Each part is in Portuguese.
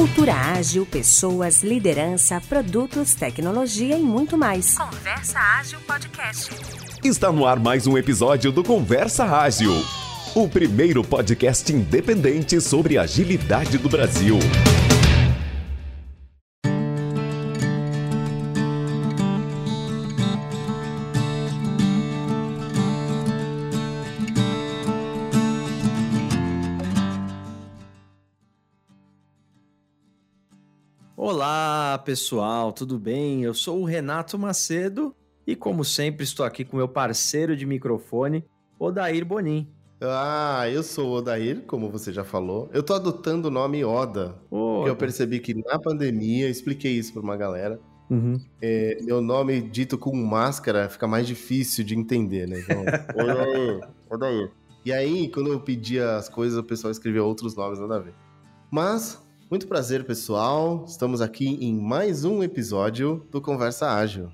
Cultura ágil, pessoas, liderança, produtos, tecnologia e muito mais. Conversa Ágil Podcast. Está no ar mais um episódio do Conversa Ágil, o primeiro podcast independente sobre agilidade do Brasil. Pessoal, tudo bem? Eu sou o Renato Macedo e, como sempre, estou aqui com meu parceiro de microfone, Odair Bonin. Ah, eu sou o Odair, como você já falou. Eu tô adotando o nome Oda, porque eu percebi que na pandemia, expliquei isso para uma galera, Uhum. é, meu nome dito com máscara fica mais difícil de entender, né? Então, Odair, Odair. E aí, quando eu pedia as coisas, o pessoal escrevia outros nomes, nada a ver. Mas, muito prazer, pessoal. Estamos aqui em mais um episódio do Conversa Ágil.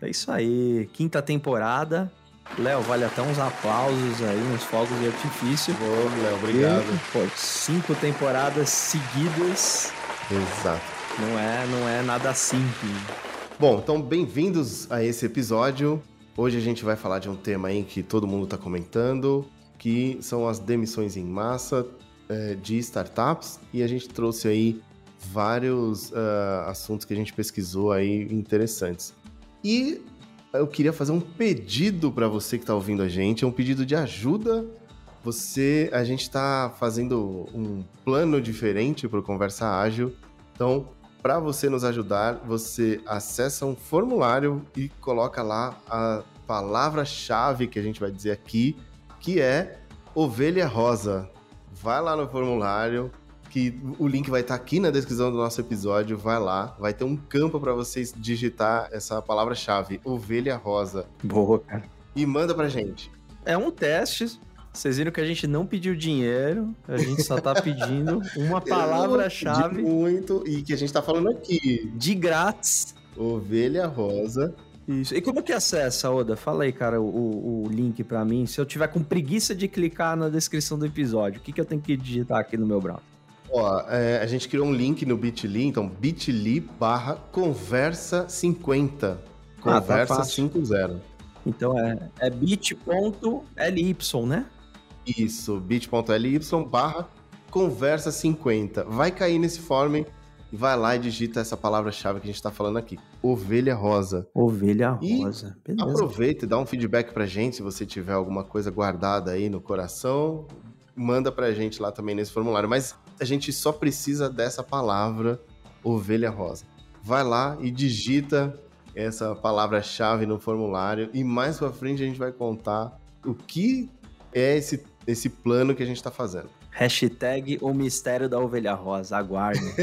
É isso aí, quinta temporada. Léo, vale até uns aplausos aí, uns fogos de artifício. Ô, Léo, obrigado. Pô, cinco temporadas seguidas Exato. não é, não é nada simples. Bom, então bem-vindos a esse episódio. Hoje a gente vai falar de um tema aí que todo mundo está comentando, que são as demissões em massa eh, de startups. E a gente trouxe aí vários ah, assuntos que a gente pesquisou aí interessantes. E eu queria fazer um pedido para você que está ouvindo a gente, é um pedido de ajuda. Você, a gente está fazendo um plano diferente para Conversa Ágil. Então, para você nos ajudar, você acessa um formulário e coloca lá a palavra-chave que a gente vai dizer aqui, que é ovelha rosa. Vai lá no formulário, que o link vai estar aqui na descrição do nosso episódio. Vai lá, vai ter um campo para vocês digitar essa palavra-chave, ovelha rosa, Boa, cara. e manda pra gente. É um teste. Vocês viram que a gente não pediu dinheiro, a gente só tá pedindo uma palavra-chave muito e que a gente tá falando aqui, de grátis. ovelha rosa. Isso. E como que acessa, Oda? Fala aí, cara, o, o link pra mim. Se eu tiver com preguiça de clicar na descrição do episódio, o que, que eu tenho que digitar aqui no meu browser? Ó, é, a gente criou um link no Bitly, então bit.ly barra conversa 50. Ah, tá Conversa fácil. 50. Então é, é bit.ly, né? Isso, bit.ly barra conversa 50. Vai cair nesse form e vai lá e digita essa palavra-chave que a gente tá falando aqui. Ovelha rosa. Ovelha E rosa. Beleza. Aproveita e dá um feedback pra gente se você tiver alguma coisa guardada aí no coração. Manda pra gente lá também nesse formulário. Mas a gente só precisa dessa palavra, ovelha rosa. Vai lá e digita essa palavra-chave no formulário e mais pra frente a gente vai contar o que é esse, esse plano que a gente tá fazendo. Hashtag o mistério da ovelha rosa. Aguarde.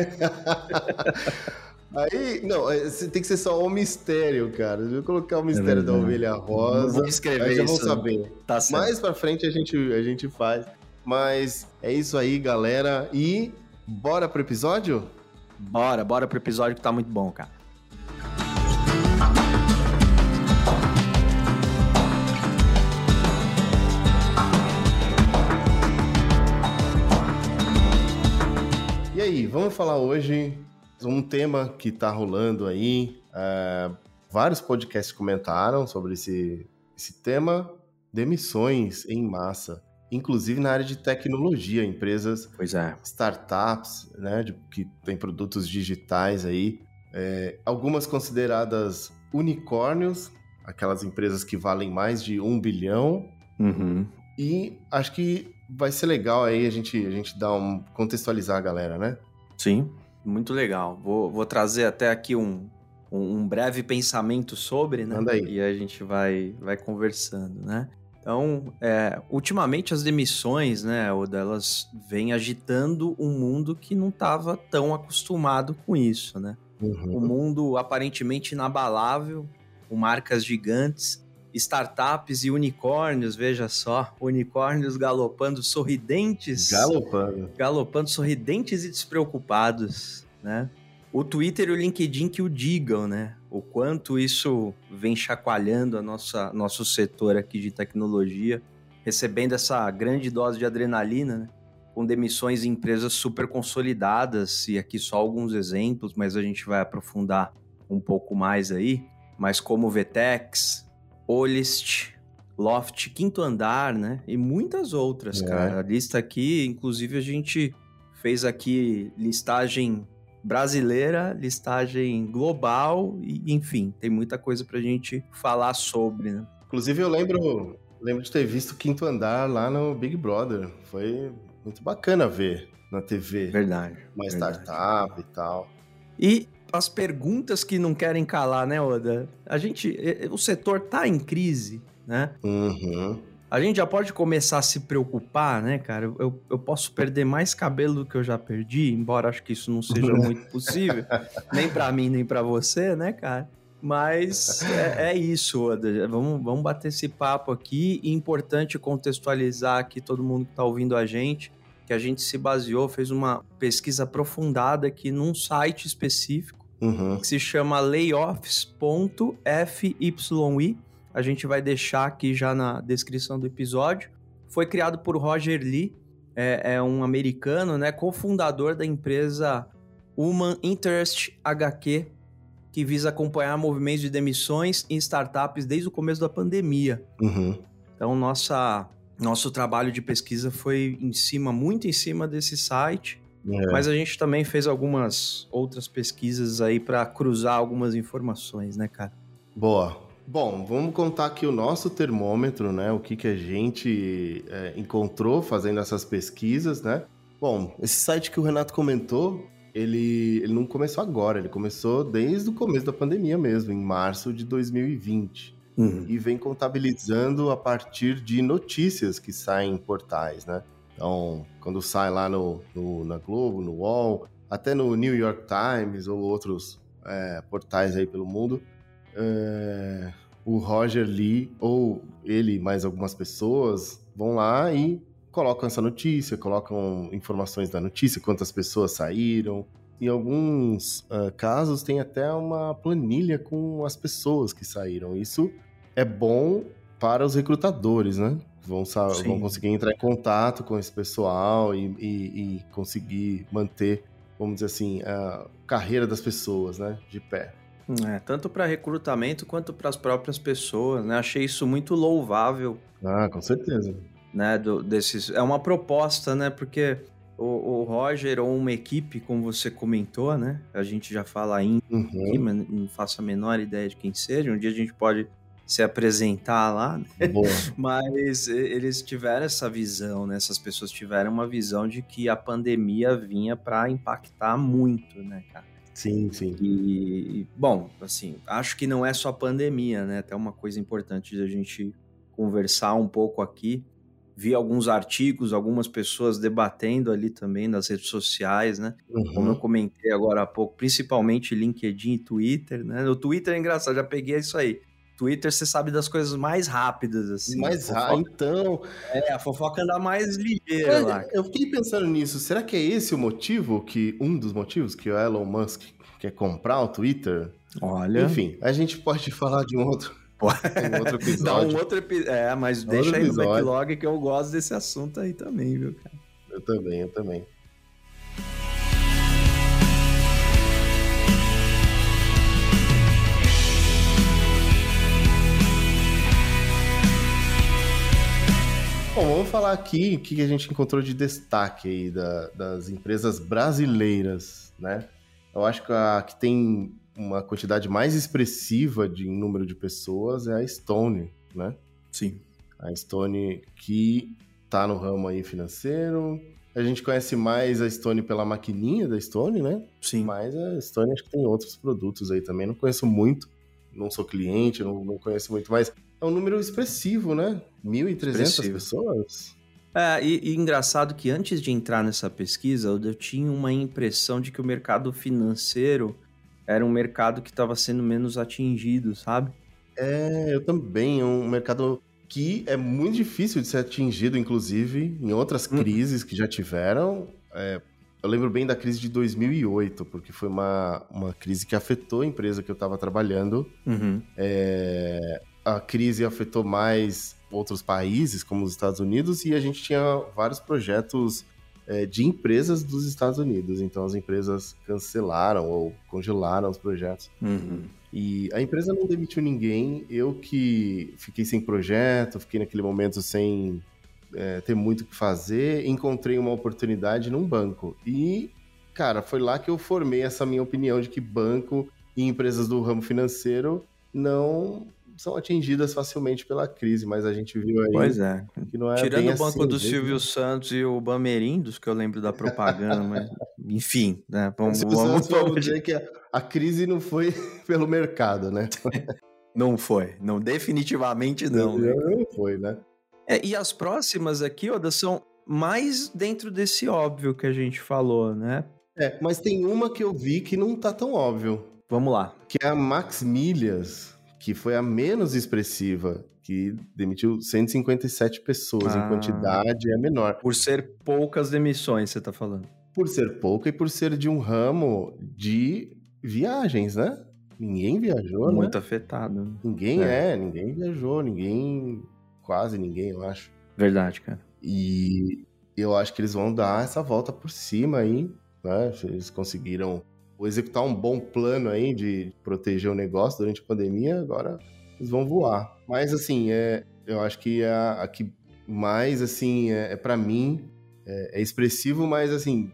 Aí, não, é, tem que ser só o mistério, cara. Eu vou colocar o mistério da verdade. ovelha rosa. Vou escrever aí já vão saber. Tá certo. Mais pra frente a gente, a gente faz. Mas é isso aí, galera. E bora pro episódio? Bora, bora pro episódio que tá muito bom, cara. Aí, vamos falar hoje um tema que tá rolando aí. é, vários podcasts comentaram sobre esse, esse tema: demissões em massa. Inclusive na área de tecnologia, empresas é. startups, né, de- que tem produtos digitais aí, é, algumas consideradas unicórnios, aquelas empresas que valem mais de um bilhão, Uhum. e acho que vai ser legal aí a gente, a gente dar um contextualizar a galera, né? Sim, muito legal. Vou, vou trazer até aqui um, um, um breve pensamento sobre, né? Manda aí. E a gente vai, vai conversando, né? Então, é, ultimamente as demissões, né, Oda, elas vêm agitando um mundo que não estava tão acostumado com isso, né? Um mundo aparentemente inabalável, com marcas gigantes, startups e unicórnios, veja só, unicórnios galopando sorridentes Galopando. galopando sorridentes e despreocupados, né? O Twitter e o LinkedIn que o digam, né? O quanto isso vem chacoalhando a nossa nosso setor aqui de tecnologia, recebendo essa grande dose de adrenalina, né? com demissões em empresas super consolidadas, e aqui só alguns exemplos, mas a gente vai aprofundar um pouco mais aí, mas como Vetex, Olist, Loft, Quinto Andar, né? E muitas outras, é. cara. A lista aqui, inclusive, a gente fez aqui listagem brasileira, listagem global, e enfim, tem muita coisa pra gente falar sobre, né? Inclusive, eu lembro, lembro de ter visto Quinto Andar lá no Big Brother. Foi muito bacana ver na TV. Verdade. Uma verdade. startup e tal. E as perguntas que não querem calar, né, Oda? A gente, o setor tá em crise, né? Uhum. A gente já pode começar a se preocupar, né, cara? Eu, eu posso perder mais cabelo do que eu já perdi, embora acho que isso não seja muito possível, nem para mim, nem para você, né, cara? Mas é, é, isso, Oda. Vamos, vamos bater esse papo aqui. E importante contextualizar aqui todo mundo que está ouvindo a gente, que a gente se baseou, fez uma pesquisa aprofundada aqui num site específico uhum. que se chama layoffs.fyi. A gente vai deixar aqui já na descrição do episódio. Foi criado por Roger Lee, é, é um americano, né, cofundador da empresa Human Interest HQ, que visa acompanhar movimentos de demissões em startups desde o começo da pandemia. Uhum. Então, nossa nosso trabalho de pesquisa foi em cima, muito em cima desse site. É. Mas a gente também fez algumas outras pesquisas aí para cruzar algumas informações, né, cara? Boa. Bom, vamos contar aqui o nosso termômetro, né? O que, que a gente é, encontrou fazendo essas pesquisas, né? Bom, esse site que o Renato comentou, ele, ele não começou agora, ele começou desde o começo da pandemia mesmo, em março de 2020 uhum. e vem contabilizando a partir de notícias que saem em portais, né? Então, quando sai lá no, no na Globo, no UOL, até no New York Times ou outros é, portais aí pelo mundo, é, o Roger Lee ou ele mais algumas pessoas vão lá e colocam essa notícia, colocam informações da notícia, quantas pessoas saíram. Em alguns uh, casos tem até uma planilha com as pessoas que saíram. Isso é bom para os recrutadores, né? Vão, vão conseguir entrar em contato com esse pessoal e, e, e conseguir manter, vamos dizer assim, a carreira das pessoas, né? De pé. É, tanto para recrutamento quanto para as próprias pessoas, né? Achei isso muito louvável. Ah, com certeza. Né, do, desses, é uma proposta, né? Porque o, o, Roger ou uma equipe, como você comentou, né? A gente já fala em uhum. mas não faço a menor ideia de quem seja. Um dia a gente pode se apresentar lá, né? mas eles tiveram essa visão, né? Essas pessoas tiveram uma visão de que a pandemia vinha para impactar muito, né, cara? Sim, sim. E, bom, assim, acho que não é só a pandemia, né? Até uma coisa importante de a gente conversar um pouco aqui. Vi alguns artigos, algumas pessoas debatendo ali também nas redes sociais, né? Uhum. Como eu comentei agora há pouco, principalmente LinkedIn e Twitter, né? No Twitter é engraçado, já peguei isso aí Twitter você sabe das coisas mais rápidas, assim. Mais rápido, então. É, a fofoca anda mais ligeira lá. Eu fiquei pensando nisso. Será que é esse o motivo que. Um dos motivos que o Elon Musk quer comprar o Twitter? Olha. Enfim, a gente pode falar de um outro. um outro episódio. Dá um outro episódio. É, mas deixa aí no backlog que eu gosto desse assunto aí também, viu, cara? Eu também, eu também. Bom, vamos falar aqui o que a gente encontrou de destaque aí da, das empresas brasileiras, né? Eu acho que a que tem uma quantidade mais expressiva de número de pessoas é a Stone, né? Sim. A Stone que tá no ramo aí financeiro. A gente conhece mais a Stone pela maquininha da Stone, né? Sim. Mas a Stone acho que tem outros produtos aí também. Não conheço muito, não sou cliente, não, não conheço muito, mas é um número expressivo, né? 1.300 pessoas? É, e, e, engraçado que antes de entrar nessa pesquisa, eu tinha uma impressão de que o mercado financeiro era um mercado que estava sendo menos atingido, sabe? É, eu também. É um mercado que é muito difícil de ser atingido, inclusive, em outras hum. crises que já tiveram. É, eu lembro bem da crise de 2008, porque foi uma, uma crise que afetou a empresa que eu estava trabalhando. Uhum. É, a crise afetou mais outros países, como os Estados Unidos, e a gente tinha vários projetos é, de empresas dos Estados Unidos. Então as empresas cancelaram ou congelaram os projetos. Uhum. E a empresa não demitiu ninguém. Eu que fiquei sem projeto, fiquei naquele momento sem é, ter muito o que fazer, encontrei uma oportunidade num banco. E, cara, foi lá que eu formei essa minha opinião de que banco e empresas do ramo financeiro não são atingidas facilmente pela crise, mas a gente viu aí Pois é. que não é Tirando bem o banco assim, do Silvio Santos e o Bamerindos, que eu lembro da propaganda, mas enfim, né? Vamos, vamos, vamos vamos- dizer que a, a crise não foi pelo mercado, né? Não foi. Não, definitivamente não. né? Não foi, né? É, e as próximas aqui, Oda, são mais dentro desse óbvio que a gente falou, né? É, mas tem uma que eu vi que não tá tão óbvio, Vamos lá. que é a Max Milhas, que foi a menos expressiva, que demitiu 157 pessoas Ah. em quantidade, é menor. Por ser poucas demissões, você tá falando. Por ser pouca e por ser de um ramo de viagens, né? Ninguém viajou, né? Muito afetado. né? Ninguém É. é, ninguém viajou, ninguém, quase ninguém, eu acho. Verdade, cara. E eu acho que eles vão dar essa volta por cima aí, né? Eles conseguiram executar um bom plano aí de proteger o negócio durante a pandemia, agora eles vão voar. Mas assim, é, eu acho que a, a que mais assim é, é para mim é, é expressivo, mas assim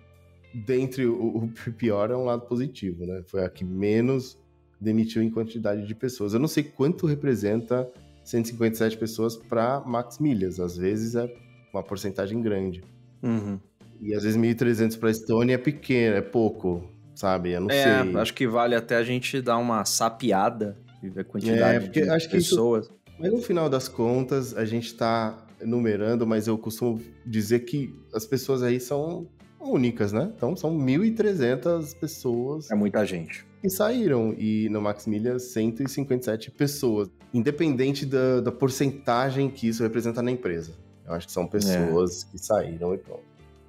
dentre o, o pior é um lado positivo, né? Foi a que menos demitiu em quantidade de pessoas. Eu não sei quanto representa 157 pessoas para Max Milhas. Às vezes é uma porcentagem grande. Uhum. E às vezes 1.300 para Estônia é pequeno, é pouco, sabe? Eu não É, sei. acho que vale até a gente dar uma sapeada e ver a quantidade É, de que isso- pessoas. Mas no final das contas, a gente está numerando, mas eu costumo dizer que as pessoas aí são únicas, né? Então são 1.300 pessoas É muita gente. que saíram. E no Max Milhas, 157 pessoas. Independente da, da porcentagem que isso representa na empresa. Eu acho que são pessoas que saíram e pronto.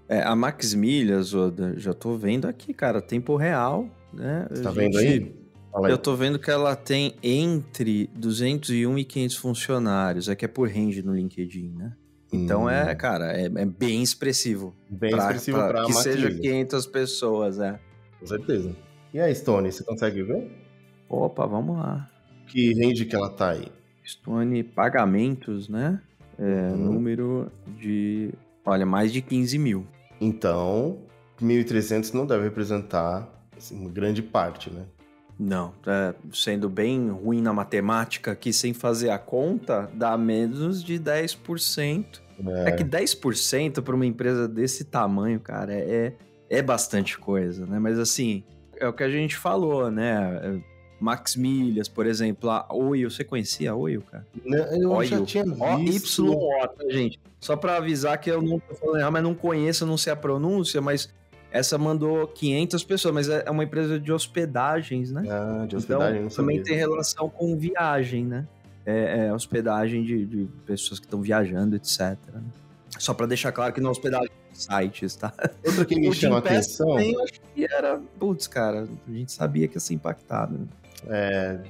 É, a Max Milhas, já tô vendo aqui, cara, tempo real, né? Você tá vendo gente- aí? Fala aí. Eu tô vendo que ela tem entre 201 e 500 funcionários. É que é por range no LinkedIn, né? Então Hum, é, cara, é, é bem expressivo. bem Pra- expressivo pra para Que seja Milhas, 500 pessoas, é. Com certeza. E a Stone, você consegue ver? Opa, vamos lá. Que range que ela tá aí? Stone pagamentos, né? É, Uhum. Número de. Olha, mais de 15 mil. Então, 1.300 não deve representar assim, uma grande parte, né? Não, é, sendo bem ruim na matemática aqui, sem fazer a conta, dá menos de 10%. É, que 10% para uma empresa desse tamanho, cara, é, é bastante coisa, né? Mas assim, é o que a gente falou, né? É, Max Milhas, por exemplo, a Oio, você conhecia a Oio, cara? Né, Eu já Oio. tinha visto. O-Y-O, tá, gente? Só para avisar que eu não tô falando errado, mas não conheço, não sei a pronúncia, mas essa mandou 500 pessoas, mas é uma empresa de hospedagens, né? Ah, de hospedagem, não então, também tem relação com viagem, né? É, é, hospedagem de, de pessoas que estão viajando, etc. né? Só para deixar claro que não é hospedagem de sites, tá? Outra que me chama a atenção também, eu acho que era, putz, cara, a gente sabia que ia ser impactado. né? é.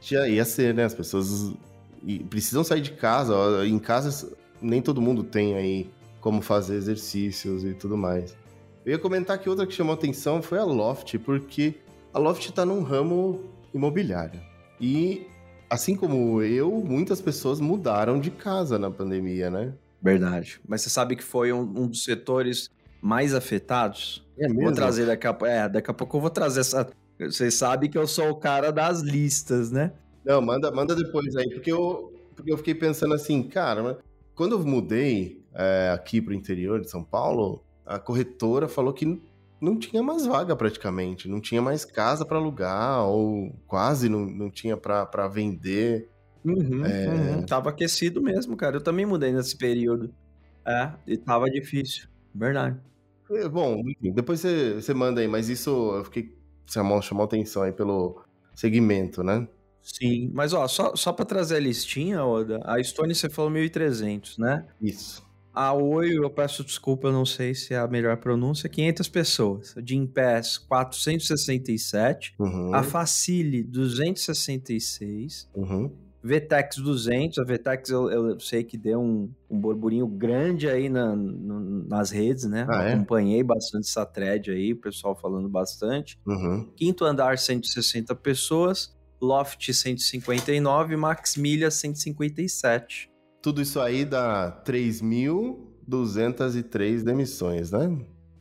Já ia ser, né? As pessoas precisam sair de casa. Em casa, nem todo mundo tem aí como fazer exercícios e tudo mais. Eu ia comentar que outra que chamou atenção foi a Loft, porque a Loft tá num ramo imobiliário. E, assim como eu, muitas pessoas mudaram de casa na pandemia, né? Verdade. Mas você sabe que foi um, um dos setores mais afetados? É Vou trazer daqui a pouco. É, daqui a pouco eu vou trazer essa. Vocês sabem que eu sou o cara das listas, né? Não, manda, manda depois aí, porque eu, porque eu fiquei pensando assim, cara, mas quando eu mudei é, aqui pro interior de São Paulo, a corretora falou que não tinha mais vaga praticamente, não tinha mais casa para alugar, ou quase não, não tinha para vender. Uhum, É. uhum. Tava aquecido mesmo, cara. Eu também mudei nesse período. É, e tava difícil. Verdade. É, Bom, enfim, depois você, você manda aí, mas isso eu fiquei chamou, chamou atenção aí pelo segmento, né? Sim. Mas, ó, só, só pra trazer a listinha, Oda, a Stone você falou 1.300, né? Isso. A Oi, eu peço desculpa, eu não sei se é a melhor pronúncia, 500 pessoas. A Gympass, 467. Uhum, A Facile, 266. uhum. VTEX 200, a VTEX eu, eu sei que deu um, um burburinho grande aí na, no, nas redes, né? Ah, é? Acompanhei bastante essa thread aí, o pessoal falando bastante. Uhum. Quinto andar, 160 pessoas. Loft 159, Maximilha 157. Tudo isso aí dá 3.203 demissões, né?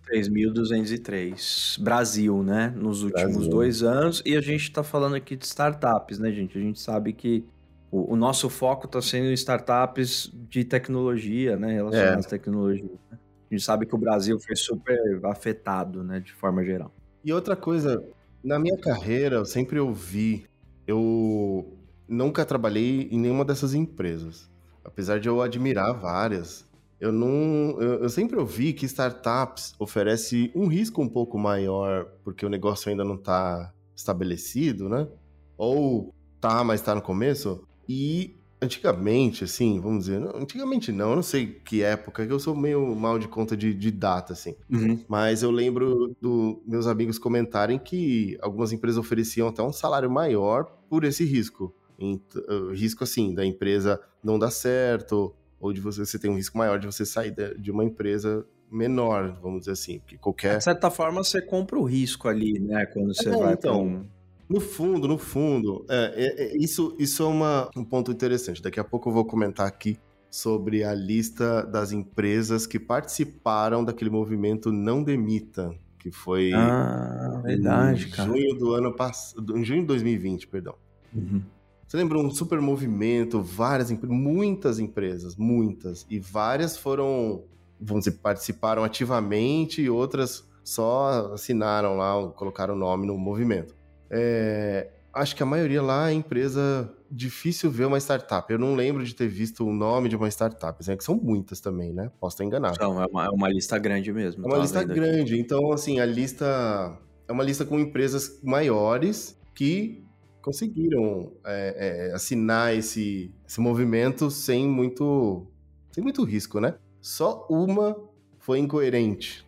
3.203. Brasil, né? Nos últimos Brasil. dois anos. E a gente está falando aqui de startups, né, gente? A gente sabe que o, o nosso foco está sendo em startups de tecnologia, né? Relacionadas é. à tecnologia. Né? A gente sabe que o Brasil foi super afetado, né? De forma geral. E outra coisa, na minha carreira, eu sempre ouvi eu nunca trabalhei em nenhuma dessas empresas. Apesar de eu admirar várias, eu não. Eu, eu, sempre ouvi que startups oferece um risco um pouco maior, porque o negócio ainda não está estabelecido, né? Ou tá, mas está no começo. E antigamente, assim, vamos dizer, antigamente não, eu não sei que época, que eu sou meio mal de conta de, de data, assim. Uhum. Mas eu lembro dos meus amigos comentarem que algumas empresas ofereciam até um salário maior por esse risco. Uh, risco, assim, da empresa não dar certo, ou de você, você tem um risco maior de você sair de uma empresa menor, vamos dizer assim, porque qualquer... De certa forma, você compra o risco ali, né, quando você é, vai então, um no fundo, no fundo, é, é, é, isso, isso é uma, um ponto interessante. Daqui a pouco eu vou comentar aqui sobre a lista das empresas que participaram daquele movimento Não Demita, que foi ah, verdade, em cara. junho do ano passado, em junho de 2020, perdão. Uhum. Você lembra um super movimento, várias muitas empresas, muitas, e várias foram, vamos dizer, participaram ativamente e outras só assinaram lá, colocaram o nome no movimento. É, acho que a maioria lá é empresa difícil ver uma startup. Eu não lembro de ter visto o nome de uma startup. É que são muitas também, né? Posso estar enganado. Não, é uma, é uma lista grande mesmo. É uma lista grande. Aqui. Então, assim, a lista é uma lista com empresas maiores que conseguiram é, é, assinar esse, esse movimento sem muito, sem muito risco, né? Só uma foi incoerente.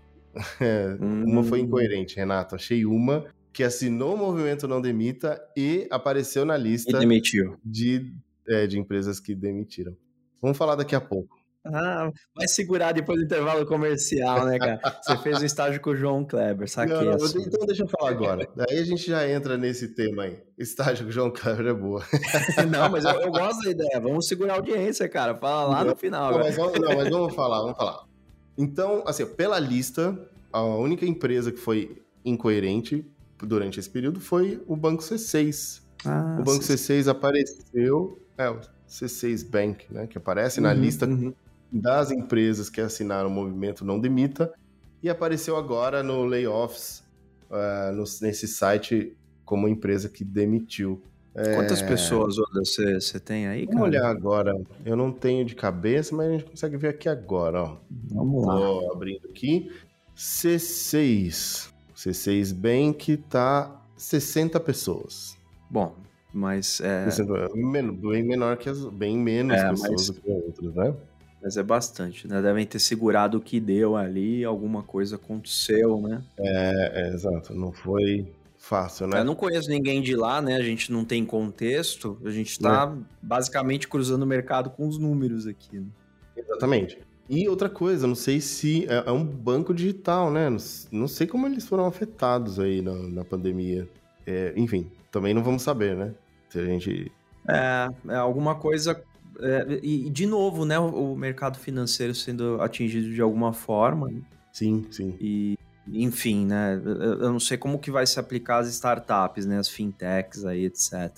hum. Uma foi hum. incoerente, Renato. Achei uma que assinou o movimento Não Demita e apareceu na lista de, é, de empresas que demitiram. Vamos falar daqui a pouco. Ah, vai segurar depois do intervalo comercial, né, cara? Você fez um estágio com o João Kleber, saquei. Não, não, então deixa eu falar agora. Daí a gente já entra nesse tema aí. Estágio com o João Kleber é boa. não, mas eu, eu, gosto da ideia. Vamos segurar a audiência, cara. Fala lá no final. Não, mas vamos, não, mas vamos falar, vamos falar. Então, assim, pela lista, a única empresa que foi incoerente durante esse período foi o Banco C6. Ah, o Banco C6 apareceu, é, o C6 Bank, né, que aparece uhum, na lista uhum. das empresas que assinaram o movimento Não Demita, e apareceu agora no Layoffs, uh, no, nesse site, como empresa que demitiu. Quantas é... pessoas você, você tem aí, Vamos olhar agora. Eu não tenho de cabeça, mas a gente consegue ver aqui agora, ó. Vamos lá. Tô abrindo aqui. C6. C6 Bank tá 60 pessoas. Bom, mas é. bem menor que as. Bem menos é, pessoas mas... do que outras, né? Mas é bastante, né? Devem ter segurado o que deu ali, alguma coisa aconteceu, né? É, é exato. Não foi fácil, né? Eu não conheço ninguém de lá, né? A gente não tem contexto. A gente tá é. basicamente cruzando o mercado com os números aqui. Né? Exatamente. E outra coisa, não sei se é, é um banco digital, né? Não, não, sei como eles foram afetados aí na, na pandemia. É, enfim, também não vamos saber, né? Se a gente. É, é alguma coisa. É, e, de novo, né? O, o, mercado financeiro sendo atingido de alguma forma. Sim, sim. E, enfim, né? Eu não sei como que vai se aplicar as startups, né? As fintechs aí, etc.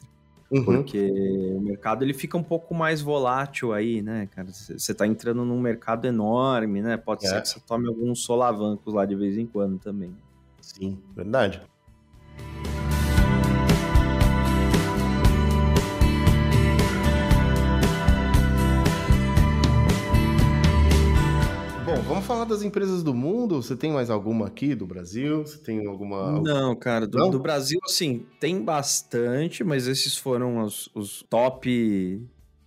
Uhum. Porque o mercado ele fica um pouco mais volátil aí, né, cara? Você tá entrando num mercado enorme, né? Pode é. ser que você tome alguns solavancos lá de vez em quando também. Sim, verdade. Vamos falar das empresas do mundo. Você tem mais alguma aqui do Brasil? Você tem alguma. Não, cara, do, Não? do Brasil, assim, tem bastante, mas esses foram os, os top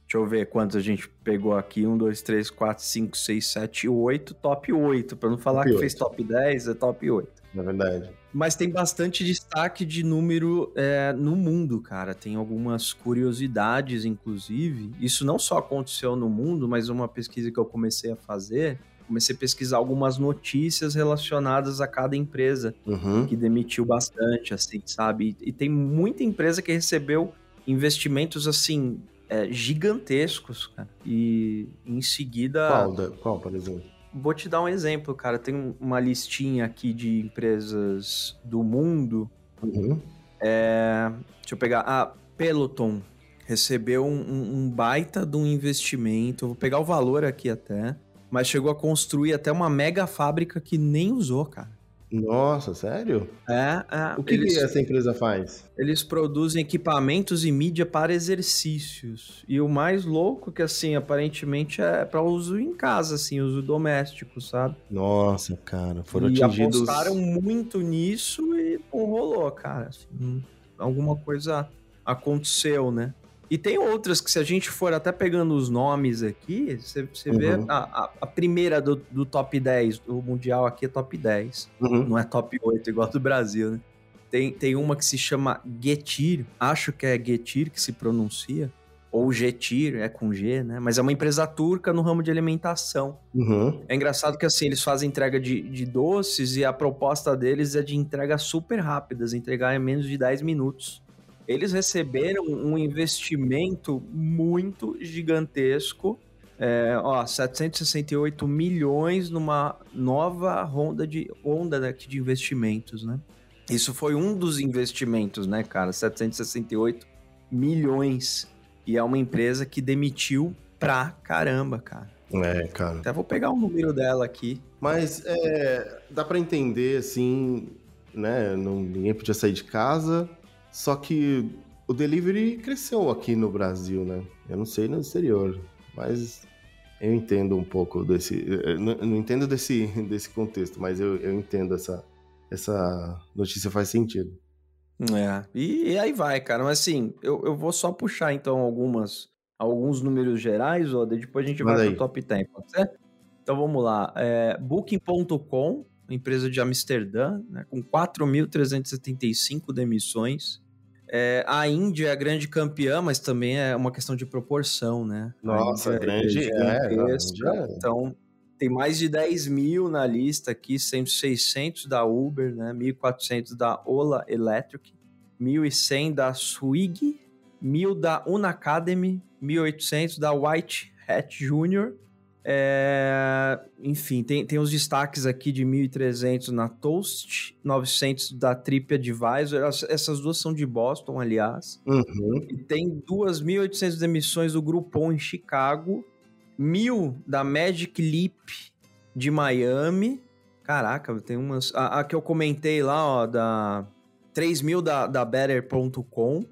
Deixa eu ver quantos a gente pegou aqui. Um, dois, três, quatro, cinco, seis, sete, oito. Top 8. Pra não falar top que 8. fez top 10, é top 8. Na verdade. Mas tem bastante destaque de número é, no mundo, cara. Tem algumas curiosidades, inclusive. Isso não só aconteceu no mundo, mas uma pesquisa que eu comecei a fazer. Comecei a pesquisar algumas notícias relacionadas a cada empresa uhum. que demitiu bastante, assim, sabe? E, e tem muita empresa que recebeu investimentos, assim, é, gigantescos, cara. E em seguida. Qual, qual, por exemplo? Vou te dar um exemplo, cara. Tem uma listinha aqui de empresas do mundo. Uhum. É, deixa eu pegar. Ah, Peloton recebeu um, um, um baita de um investimento. Vou pegar o valor aqui até. Mas chegou a construir até uma mega fábrica que nem usou, cara. Nossa, sério? É, é. O que, eles, que essa empresa faz? Eles produzem equipamentos e mídia para exercícios. E o mais louco que, assim, aparentemente é para uso em casa, assim, uso doméstico, sabe? Nossa, cara, foram e atingidos... apostaram muito nisso e pô, rolou, cara. Assim, alguma coisa aconteceu, né? E tem outras que, se a gente for até pegando os nomes aqui, você, você uhum. vê a, a, a, primeira do, do, top 10, do Mundial aqui é top 10. Uhum. Não é top 8, igual do Brasil, né? Tem, tem uma que se chama Getir, acho que é Getir que se pronuncia, ou Getir, é com G, né? Mas é uma empresa turca no ramo de alimentação. Uhum. É engraçado que assim, eles fazem entrega de, de doces e a proposta deles é de entrega super rápidas, entregar em menos de 10 minutos eles receberam um investimento muito gigantesco. É, ó, 768 milhões numa nova ronda de onda aqui de investimentos, né? Isso foi um dos investimentos, né, cara? 768 milhões. E é uma empresa que demitiu pra caramba, cara. É, cara. Até vou pegar o número dela aqui. Mas é, dá para entender, assim, né? Não, ninguém podia sair de casa. Só que o delivery cresceu aqui no Brasil, né? Eu não sei no exterior, mas eu entendo um pouco desse. Não, não entendo desse, desse contexto, mas eu, eu entendo essa, essa notícia faz sentido. É, e, e, aí vai, cara. Mas assim, eu, eu vou só puxar então algumas, alguns números gerais, ó, depois a gente Manda vai pro top 10, pode ser? Então vamos lá. É, Booking.com, empresa de Amsterdã, né, com 4.375 demissões. É, a Índia é a grande campeã, mas também é uma questão de proporção, né? Nossa, é grande. É, é, então, tem mais de 10 mil na lista aqui, sendo 600 da Uber, né? 1.400 da Ola Electric, 1.100 da Swig, 1.000 da Unacademy, 1.800 da White Hat Junior, é, enfim, tem, tem os destaques aqui de 1.300 na Toast, 900 da TripAdvisor. Essas duas são de Boston, aliás. Uhum. E tem 2.800 emissões do Groupon em Chicago, 1.000 da Magic Leap de Miami. Caraca, tem umas. A, a que eu comentei lá, ó, da 3.000 da, da Better.com.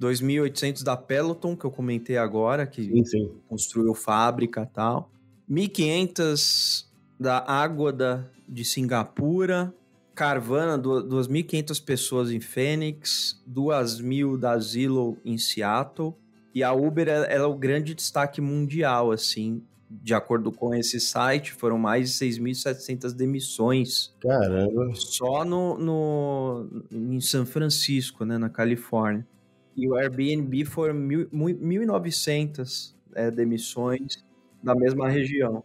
2.800 da Peloton, que eu comentei agora, que sim, sim. construiu fábrica e tal. 1.500 da Água da, de Singapura, Carvana, 2.500 pessoas em Phoenix, 2.000 da Zillow em Seattle, e a Uber é, é, o grande destaque mundial, assim, de acordo com esse site, foram mais de 6.700 demissões. Caramba! Só no, no, em São Francisco, né, na Califórnia. E o Airbnb foram 1.900 é, demissões da mesma região.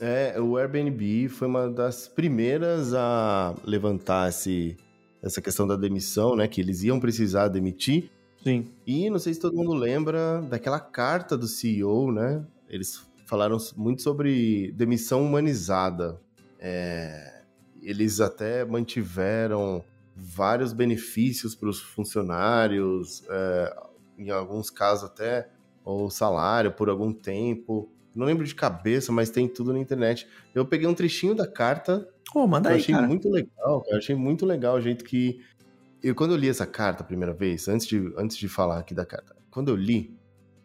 É, o Airbnb foi uma das primeiras a levantar esse, essa questão da demissão, né? Que eles iam precisar demitir. Sim. E não sei se todo mundo lembra daquela carta do CEO, né? Eles falaram muito sobre demissão humanizada. É, eles até mantiveram vários benefícios para os funcionários, é, em alguns casos até o salário por algum tempo. Não lembro de cabeça, mas tem tudo na internet. Eu peguei um trechinho da carta. Oh, manda eu aí, achei cara. muito legal, cara. Eu achei muito legal o jeito que. Eu, quando eu li essa carta a primeira vez, antes de, antes de falar aqui da carta, quando eu li,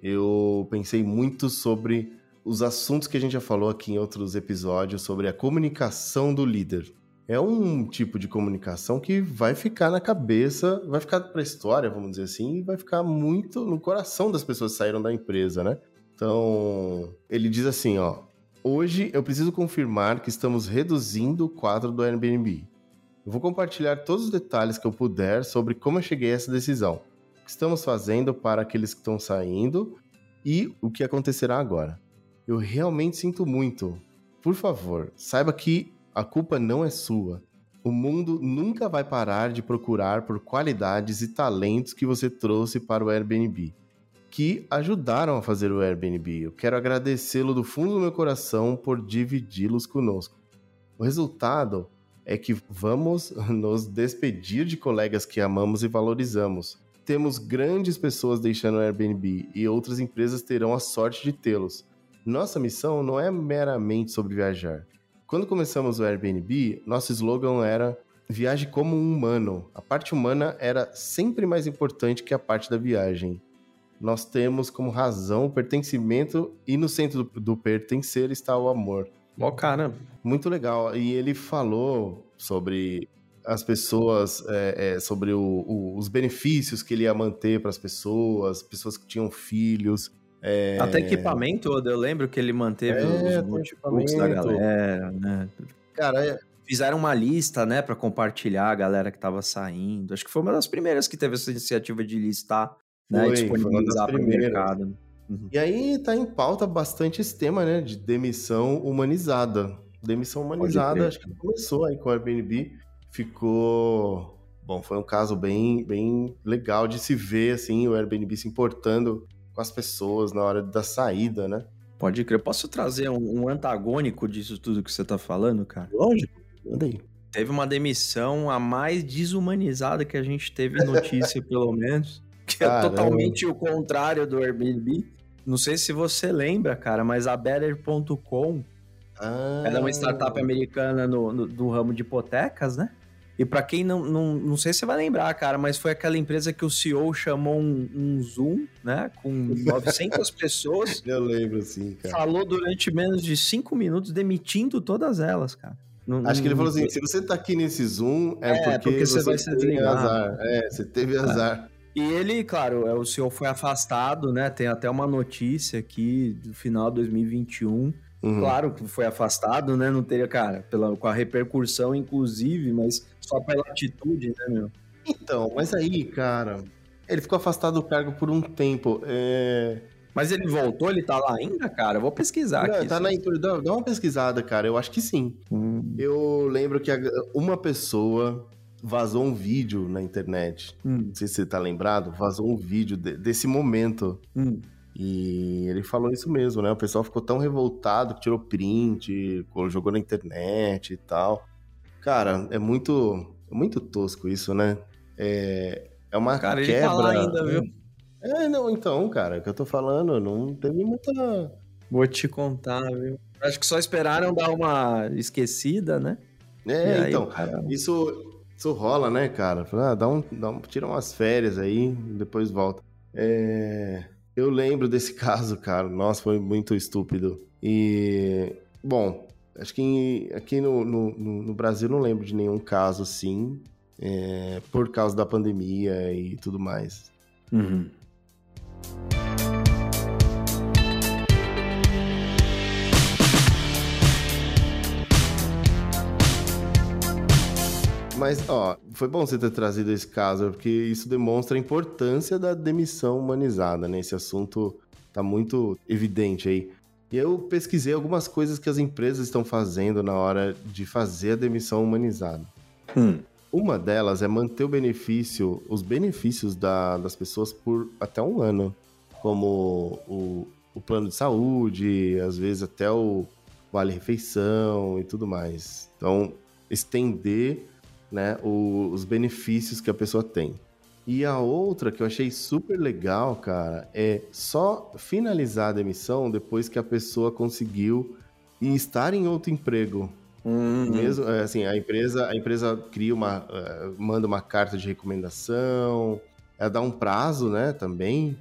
eu pensei muito sobre os assuntos que a gente já falou aqui em outros episódios sobre a comunicação do líder. É um tipo de comunicação que vai ficar na cabeça, vai ficar para a história, vamos dizer assim, e vai ficar muito no coração das pessoas que saíram da empresa, né? Então, ele diz assim, ó: "Hoje eu preciso confirmar que estamos reduzindo o quadro do Airbnb. Eu vou compartilhar todos os detalhes que eu puder sobre como eu cheguei a essa decisão, o que estamos fazendo para aqueles que estão saindo e o que acontecerá agora. Eu realmente sinto muito. Por favor, saiba que a culpa não é sua. O mundo nunca vai parar de procurar por qualidades e talentos que você trouxe para o Airbnb, que ajudaram a fazer o Airbnb. Eu quero agradecê-lo do fundo do meu coração por dividi-los conosco. O resultado é que vamos nos despedir de colegas que amamos e valorizamos. Temos grandes pessoas deixando o Airbnb e outras empresas terão a sorte de tê-los. Nossa missão não é meramente sobre viajar. Quando começamos o Airbnb, nosso slogan era Viaje como um humano. A parte humana era sempre mais importante que a parte da viagem. Nós temos como razão o pertencimento e no centro do, do pertencer está o amor. Ó, cara. Muito legal. E ele falou sobre as pessoas, é, é, sobre o, o, os benefícios que ele ia manter para as pessoas, pessoas que tinham filhos. É... Até equipamento, eu lembro que ele manteve É, os notebooks da galera, né? Cara, é, Fizeram uma lista, né, para compartilhar a galera que tava saindo. Acho que foi uma das primeiras que teve essa iniciativa de listar, né, e disponibilizar para o mercado. Uhum. E aí tá em pauta bastante esse tema, né, de demissão humanizada. Demissão humanizada, acho que começou aí com o Airbnb, ficou... Bom, foi um caso bem, bem legal de se ver, assim, o Airbnb se importando com as pessoas na hora da saída, né? Pode crer. Posso trazer um, um antagônico disso tudo que você tá falando, cara? Lógico, manda aí. Teve uma demissão a mais desumanizada que a gente teve notícia, pelo menos. Que é Caramba. totalmente o contrário do Airbnb. Não sei se você lembra, cara, mas a Better.com Ah, Ela é uma startup americana no, no- do ramo de hipotecas, né? E pra quem não, não, não sei se você vai lembrar, cara, mas foi aquela empresa que o CEO chamou um, um Zoom, né? Com 900 pessoas, Eu lembro, sim, cara. falou durante menos de 5 minutos, demitindo todas elas, cara. Não- Acho que ele falou assim: se você tá aqui nesse Zoom, é, É, porque, porque você você, vai ser teve azar. É, você teve azar. E ele, claro, é, o CEO foi afastado, né? Tem até uma notícia aqui do final de 2021. Uhum. Claro que foi afastado, né? Não teria, cara, pela, com a repercussão, inclusive, mas só pela atitude, né, meu? Então, mas aí, cara, ele ficou afastado do cargo por um tempo. É... Mas ele voltou, ele tá lá ainda, cara? Eu vou pesquisar Não, aqui. tá na dá, dá uma pesquisada, cara. Eu acho que sim. Hum, Eu lembro que uma pessoa vazou um vídeo na internet. hum, Não sei se você tá lembrado. Vazou um vídeo de- desse momento. hum. E ele falou isso mesmo, né? O pessoal ficou tão revoltado que tirou print, jogou na internet e tal. Cara, é muito, é muito tosco isso, né? É, é uma Cara, ele quebra. tá lá ainda, viu? É, não, então, cara, é o que eu tô falando, não teve muita. Vou te contar, viu? Acho que só esperaram dar uma esquecida, né? É, aí então, cara- isso, isso rola, né, cara? Ah, dá um, dá um, tira umas férias aí, depois volta. É, eu lembro desse caso, cara. Nossa, foi muito estúpido. E, bom, acho que em- aqui no, no, no- no Brasil não lembro de nenhum caso assim, é, por causa da pandemia e tudo mais. Uhum. Mas, ó, foi bom você ter trazido esse caso, porque isso demonstra a importância da demissão humanizada, né? Esse assunto tá muito evidente aí. E eu pesquisei algumas coisas que as empresas estão fazendo na hora de fazer a demissão humanizada. Hum. Uma delas é manter o benefício, os benefícios da- das pessoas por até um ano, como o, o plano de saúde, às vezes até o vale refeição e tudo mais. Então, estender né, o- os benefícios que a pessoa tem. E a outra que eu achei super legal, cara, é só finalizar a demissão depois que a pessoa conseguiu estar em outro emprego. Hum. Mesmo, é, assim, a empresa, a empresa cria uma, eh, manda uma carta de recomendação, ela dá um prazo, né, também,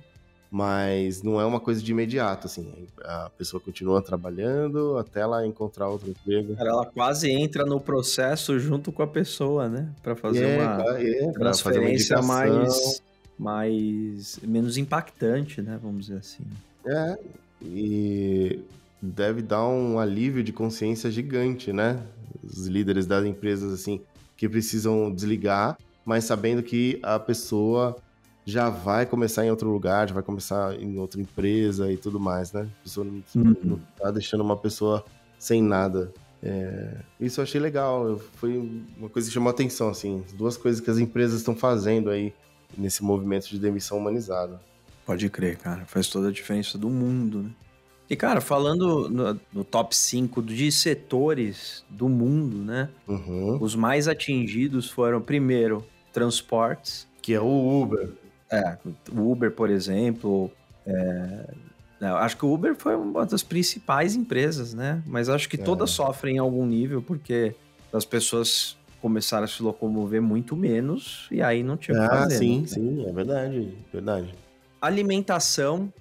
mas não é uma coisa de imediato, assim, a pessoa continua trabalhando até ela encontrar outro emprego. Cara, ela quase entra no processo junto com a pessoa, né? Pra fazer é, é, fazer uma transferência mais, mais menos impactante, né? Vamos dizer assim. É, E deve dar um alívio de consciência gigante, né? Os líderes das empresas, assim, que precisam desligar, mas sabendo que a pessoa já vai começar em outro lugar, já vai começar em outra empresa e tudo mais, né? A pessoa não, uhum. não tá deixando uma pessoa sem nada. É, isso eu achei legal, foi uma coisa que chamou atenção, assim, duas coisas que as empresas estão fazendo aí nesse movimento de demissão humanizada. Pode crer, cara, faz toda a diferença do mundo, né? E, cara, falando no, no top 5 de setores do mundo, né? Uhum. Os mais atingidos foram, primeiro, transportes. Que é o Uber. É, o Uber, por exemplo. É, acho que o Uber foi uma das principais empresas, né? Mas acho que é. todas sofrem em algum nível, porque as pessoas começaram a se locomover muito menos e aí não tinha o ah, que fazer. Sim, né? sim, é verdade, verdade. Alimentação,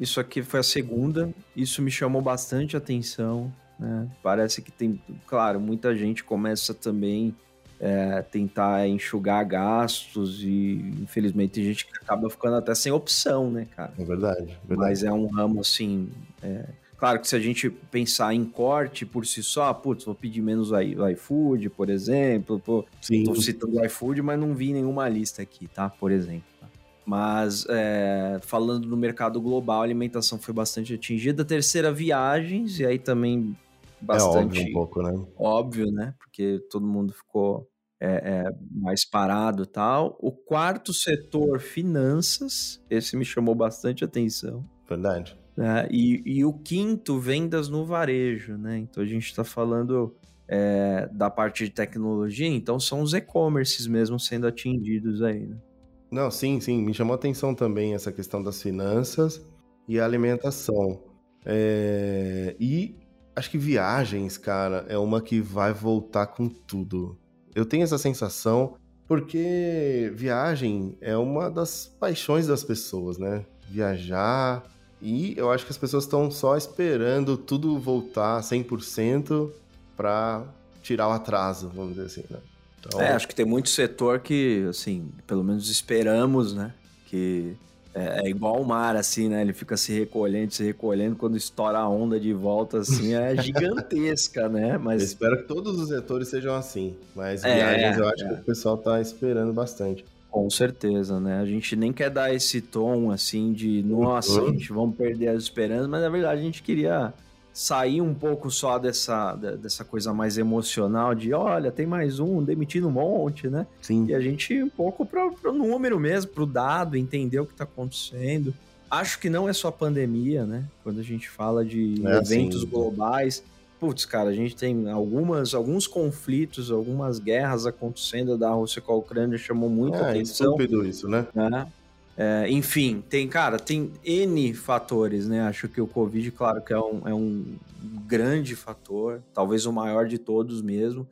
isso aqui foi a segunda, isso me chamou bastante atenção, né? Parece que tem, claro, muita gente começa também é, tentar enxugar gastos e infelizmente tem gente que acaba ficando até sem opção, né, cara? É verdade. verdade. Mas é um ramo assim. É... Claro que se a gente pensar em corte por si só, putz, vou pedir menos o iFood, por exemplo. Pô, Sim. Tô citando o iFood, mas não vi nenhuma lista aqui, tá? Por exemplo. Tá? Mas é, falando no mercado global, a alimentação foi bastante atingida. Terceira, viagens, e aí também bastante. É óbvio um pouco, né? Óbvio, né? Porque todo mundo ficou é, é, mais parado e tal. O quarto setor, finanças, esse me chamou bastante atenção. Verdade. É, e, e, o quinto, vendas no varejo, né? Então a gente está falando é, da parte de tecnologia, então são os e-commerces mesmo sendo atingidos aí, né? Não, sim, sim. Me chamou atenção também essa questão das finanças e a alimentação. É... E acho que viagens, cara, é uma que vai voltar com tudo. Eu tenho essa sensação porque viagem é uma das paixões das pessoas, né? Viajar. E eu acho que as pessoas estão só esperando tudo voltar 100% para tirar o atraso, vamos dizer assim, né? Então... É, acho que tem muito setor que, assim, pelo menos esperamos, né? Que é, é, igual o mar, assim, né? Ele fica se recolhendo, se recolhendo. Quando estoura a onda de volta, assim, é gigantesca, né? Mas... Eu espero que todos os setores sejam assim. Mas é, viagens eu acho é. que o pessoal tá esperando bastante. Com certeza, né? A gente nem quer dar esse tom, assim, de nossa, uhum. a gente vamos perder as esperanças, mas na verdade a gente queria sair um pouco só dessa, dessa coisa mais emocional de olha, tem mais um, demitindo um monte, né? Sim. E a gente um pouco pro, pro número mesmo, pro dado, entender o que tá acontecendo. Acho que não é só pandemia, né? Quando a gente fala de é, eventos sim. globais. Putz, cara, a gente tem algumas, alguns conflitos, algumas guerras acontecendo da Rússia com a Ucrânia, chamou muito é, atenção. É estúpido isso, né? né? É, enfim, tem, cara, tem N fatores, né? Acho que o Covid, claro, que é um, é um grande fator, talvez o maior de todos mesmo.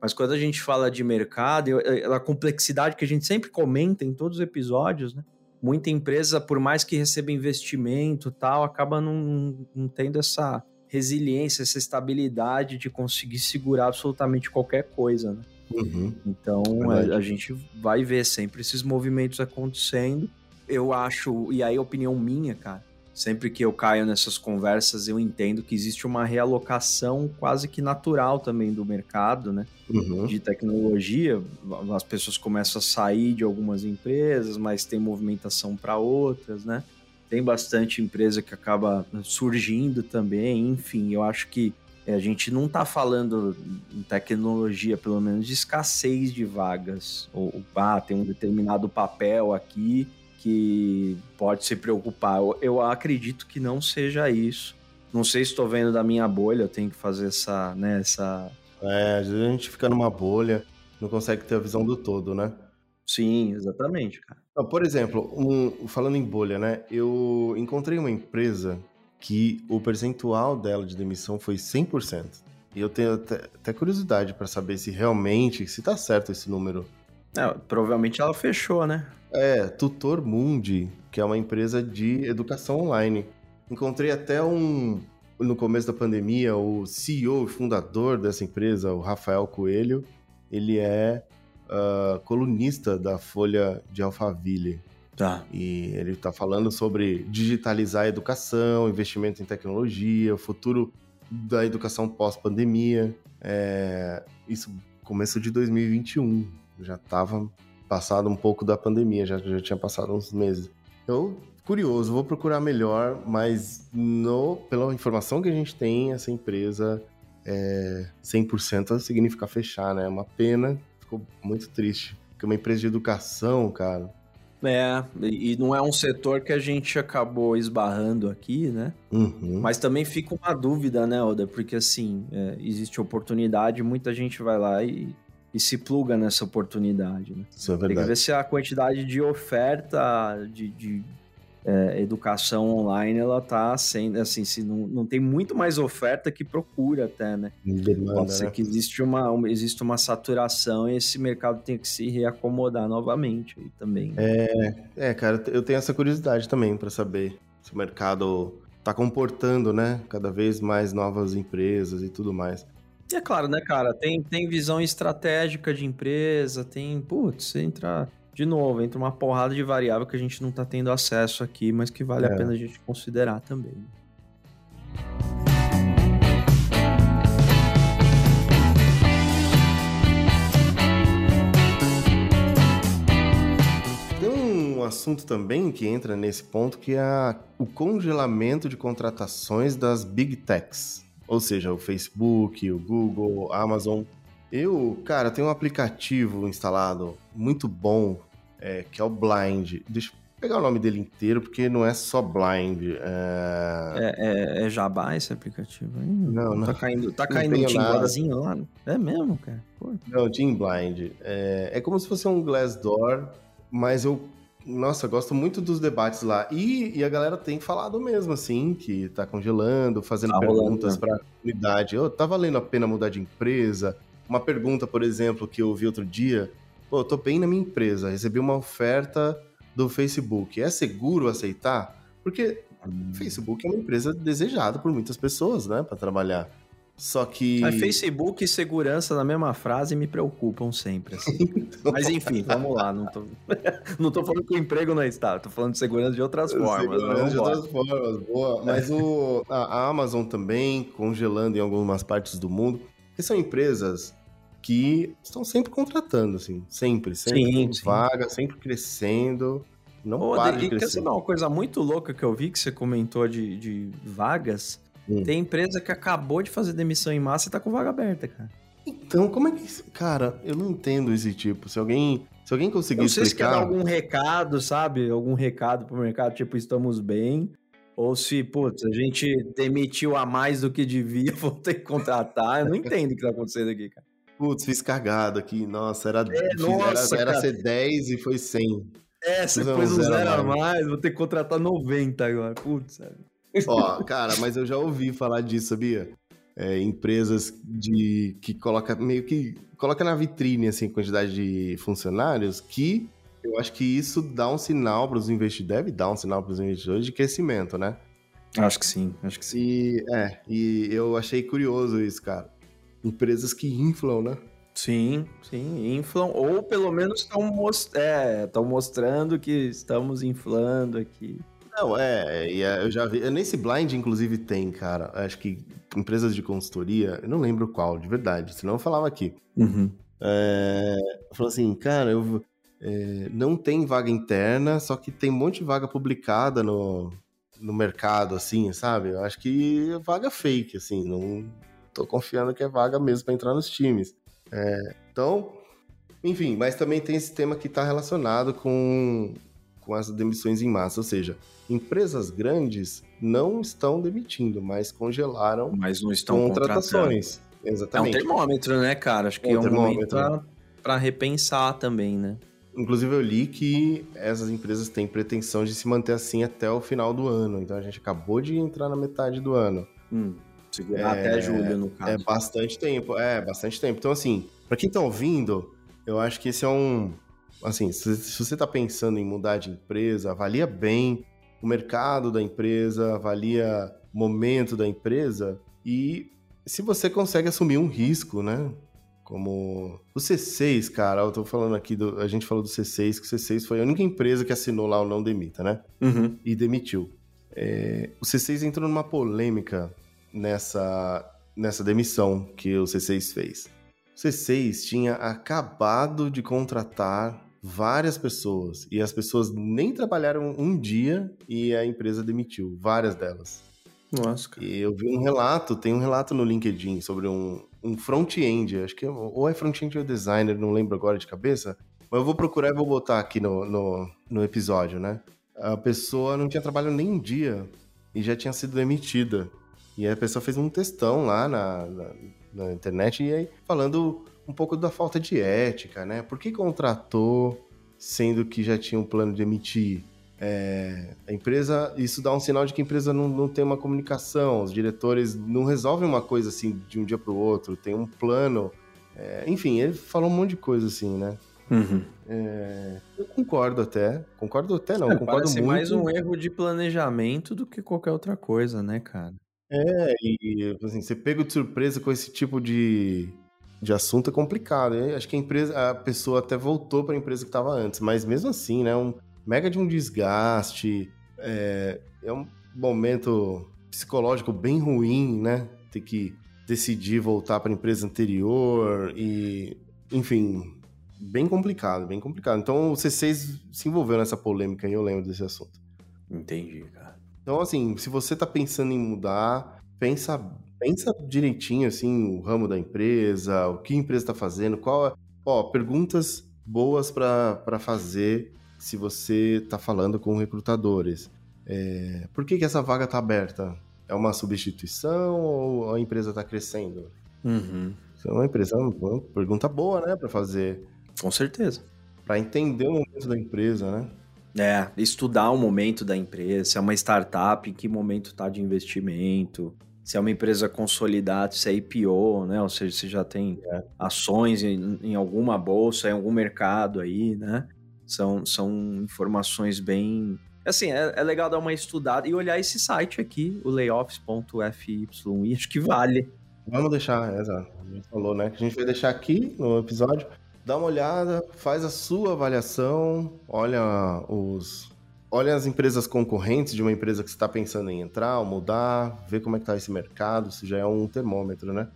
Mas quando a gente fala de mercado, a complexidade que a gente sempre comenta em todos os episódios, né? Muita empresa, por mais que receba investimento tal, acaba não, não tendo essa resiliência, essa estabilidade de conseguir segurar absolutamente qualquer coisa, né? Uhum. Então a, a, gente vai ver sempre esses movimentos acontecendo eu acho, e aí a opinião minha, cara, sempre que eu caio nessas conversas, eu entendo que existe uma realocação quase que natural também do mercado, né? Uhum. De tecnologia. As pessoas começam a sair de algumas empresas, mas tem movimentação para outras, né? Tem bastante empresa que acaba surgindo também. Enfim, eu acho que eh, a gente não está falando em tecnologia, pelo menos, de escassez de vagas. Ou, ah, tem um determinado papel aqui que pode se preocupar. Eu, eu acredito que não seja isso. Não sei se estou vendo da minha bolha, eu tenho que fazer essa, né, essa... É, às vezes a gente fica numa bolha, não consegue ter a visão do todo, né? Sim, exatamente, cara. Por exemplo, um, falando em bolha, né? Eu encontrei uma empresa que o percentual dela de demissão foi 100%. E eu tenho até, até curiosidade para saber se realmente, se tá certo esse número. É, provavelmente ela fechou, né? É, Tutor Mundi, que é uma empresa de educação online. Encontrei até um, no começo da pandemia, o CEO e fundador dessa empresa, o Rafael Coelho, ele é uh, colunista da Folha de Alphaville. Tá. E ele está falando sobre digitalizar a educação, investimento em tecnologia, o futuro da educação pós-pandemia. É, isso começo de 2021. Já estava passado um pouco da pandemia, já, já tinha passado uns meses. Eu, curioso, vou procurar melhor, mas no, pela informação que a gente tem, essa empresa é, 100% significa fechar, né? É uma pena, ficou muito triste. Porque uma empresa de educação, cara, é, e não é um setor que a gente acabou esbarrando aqui, né? Uhum. Mas também fica uma dúvida, né, Oda? Porque assim, é, existe oportunidade, muita gente vai lá e, e se pluga nessa oportunidade, né? Isso é verdade. Tem que ver se a quantidade de oferta de, de é, educação online, ela tá sendo, assim, se não, não tem muito mais oferta que procura até, né? Demanda, Pode ser né? que existe uma, uma- existe uma saturação e esse mercado tem que se reacomodar novamente aí também. né? É, cara, eu tenho essa curiosidade também para saber se o mercado tá comportando, né, cada vez mais novas empresas e tudo mais. E é claro, né, cara, tem, tem visão estratégica de empresa, tem, putz, entra, de novo, entra uma porrada de variável que a gente não tá tendo acesso aqui, mas que vale a É. pena a gente considerar também. Tem um assunto também que entra nesse ponto que é a- o congelamento de contratações das big techs, ou seja, o Facebook, o Google, a Amazon. Eu, cara, tenho um aplicativo instalado muito bom, é, que é o Blind. Deixa eu pegar o nome dele inteiro, porque não é só Blind. é- É, é, é jabá esse aplicativo aí? Não, não. Tá caindo, tá caindo um lá? É mesmo, cara? Pô, Não, Team Blind. É, é como se fosse um Glassdoor, mas eu, nossa, gosto muito dos debates lá. E, e a galera tem falado mesmo, assim, que tá congelando, fazendo Tá perguntas né? pra comunidade. Ô, tá valendo a pena mudar de empresa? Uma pergunta, por exemplo, que eu vi outro dia. Pô, eu tô bem na minha empresa, recebi uma oferta do Facebook. É seguro aceitar? Porque o Facebook é uma empresa desejada por muitas pessoas, né, pra trabalhar. Só que... Mas Facebook e segurança na mesma frase me preocupam sempre. assim. Mas enfim, vamos lá. Não tô, não tô falando que o emprego não está, tô falando de segurança de outras formas. mas Segurança de outras formas, boa. Mas o, a, Amazon também congelando em algumas partes do mundo. Que são empresas que estão sempre contratando, assim. Sempre, sempre. Sim, sim. vaga, sempre crescendo. Não Ô, para de quer crescer. saber uma coisa muito louca que eu vi que você comentou de, de vagas? Hum. Tem empresa que acabou de fazer demissão em massa e tá com vaga aberta, cara. Então, como é que... isso- Cara, eu não entendo esse tipo. Se alguém, se alguém conseguir sei se quer dar explicar... algum recado, sabe? Algum recado pro mercado, tipo, estamos bem. Ou se, putz, a gente demitiu a mais do que devia, vou ter que contratar. Eu não entendo o que tá acontecendo aqui, cara. Putz, fiz cagada aqui. Nossa, era, É, nossa, era, era ser 10 e foi 100. É, você pôs um zero a zero a mais. mais, vou ter que contratar 90 agora. Putz, sabe? Ó, cara, mas eu já ouvi falar disso, sabia? É, empresas de que coloca meio que coloca na vitrine assim quantidade de funcionários que eu acho que isso dá um sinal para os investidores, deve dar um sinal para os investidores de crescimento, né? Acho que sim, acho que sim. E é, e eu achei curioso isso, cara. Empresas que inflam, né? Sim, sim, inflam, ou pelo menos estão most é, mostrando que estamos inflando aqui. Não, é, é, eu já vi. Nesse blind, inclusive, tem, cara. Acho que empresas de consultoria, eu não lembro qual, de verdade, senão eu falava aqui. Uhum. É, falou assim, cara, eu, é, não tem vaga interna, só que tem um monte de vaga publicada no, no mercado, assim, sabe? Eu acho que é vaga fake, assim, não tô confiando que é vaga mesmo para entrar nos times. É, então, enfim, mas também tem esse tema que está relacionado com, com as demissões em massa, ou seja, empresas grandes não estão demitindo, mas congelaram Mas não estão contratações. É um Exatamente. termômetro, né, cara? Acho que É um é um momento pra repensar também, né? Inclusive, eu li que essas empresas têm pretensão de se manter assim até o final do ano. Então, a gente acabou de entrar na metade do ano. Hum, segurar É, até julho, no É caso. bastante tempo. É, bastante tempo. Então, assim, pra quem tá ouvindo, eu acho que esse é um. Assim, se, se você tá pensando em mudar de empresa, avalia bem o mercado da empresa, avalia o momento da empresa e se você consegue assumir um risco, né? Como o C6, cara, eu tô falando aqui, do, a gente falou do C6, que o C6 foi a única empresa que assinou lá o não demita, né? Uhum. E demitiu. É, o C6 entrou numa polêmica nessa, nessa demissão que o C6 fez. O C6 tinha acabado de contratar várias pessoas e as pessoas nem trabalharam um dia e a empresa demitiu várias delas. Nossa, cara. E eu vi um relato, tem um relato no LinkedIn sobre um, um front-end, acho que é, ou é front-end ou designer, não lembro agora de cabeça, mas eu vou procurar e vou botar aqui no, no, no episódio, né? A pessoa não tinha trabalhado nem um dia e já tinha sido demitida. E a pessoa fez um textão lá na, na, na internet e aí falando um pouco da falta de ética, né? Por que contratou sendo que já tinha um plano de emitir? É, a empresa, isso dá um sinal de que a empresa não, não tem uma comunicação, os diretores não resolvem uma coisa assim de um dia para o outro, tem um plano. É, enfim, ele falou um monte de coisa assim, né? Uhum. É, eu concordo até, concordo até não, É, concordo muito. mais um erro de planejamento do que qualquer outra coisa, né, cara? É, e assim, você pega de surpresa com esse tipo de, de assunto é complicado. né? Acho que a empresa, a pessoa até voltou para a empresa que estava antes, mas mesmo assim, né, um mega de um desgaste, é, é um momento psicológico bem ruim, né? Ter que decidir voltar para a empresa anterior e, enfim, bem complicado, bem complicado. Então o C6 se envolveu nessa polêmica e eu lembro desse assunto. Entendi, cara. Então, assim, se você tá pensando em mudar, pensa, pensa direitinho, assim, o ramo da empresa, o que a empresa tá fazendo, qual é... Ó, perguntas boas para fazer se você tá falando com recrutadores. É, por que, que essa vaga tá aberta? É uma substituição ou a empresa tá crescendo? Uhum. É uma empresa, uma pergunta boa, né, para fazer, Com certeza. para entender o momento da empresa, né? É, estudar o momento da empresa, se é uma startup, em que momento está de investimento, se é uma empresa consolidada, se é IPO, né? Ou seja, se já tem É. ações em, em alguma bolsa, em algum mercado aí, né? São, são informações bem. Assim, é, é legal dar uma estudada e olhar esse site aqui, o layoffs.fyi, acho que vale. Vamos deixar, exato. A gente falou, né? Que a gente vai deixar aqui no episódio. Dá uma olhada, faz a sua avaliação, olha os. Olha as empresas concorrentes de uma empresa que você está pensando em entrar ou mudar, vê como é que tá esse mercado, se já é um termômetro, né?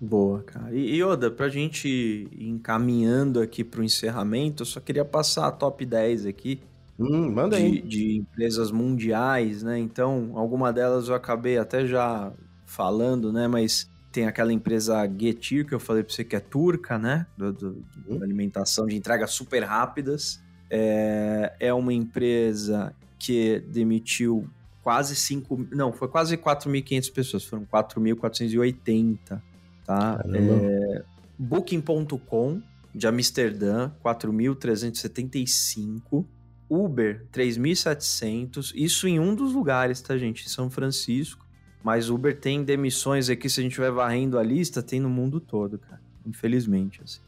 Boa, cara. E, e Oda, pra gente ir encaminhando aqui pro encerramento, eu só queria passar a top 10 aqui Hum, manda de, aí. de empresas mundiais, né? Então, alguma delas eu acabei até já falando, né? Mas tem aquela empresa Getir, que eu falei pra você que é turca, né? Do, do- da alimentação de entregas super rápidas. É, é uma empresa que demitiu quase 5... Não, foi quase 4.500 pessoas. Foram 4.480, tá? Caramba. Booking.com, de Amsterdã, 4.375. Uber, 3.700. Isso em um dos lugares, tá, gente? Em São Francisco. Mas Uber tem demissões aqui, se a gente vai varrendo a lista, tem no mundo todo, cara. Infelizmente, assim.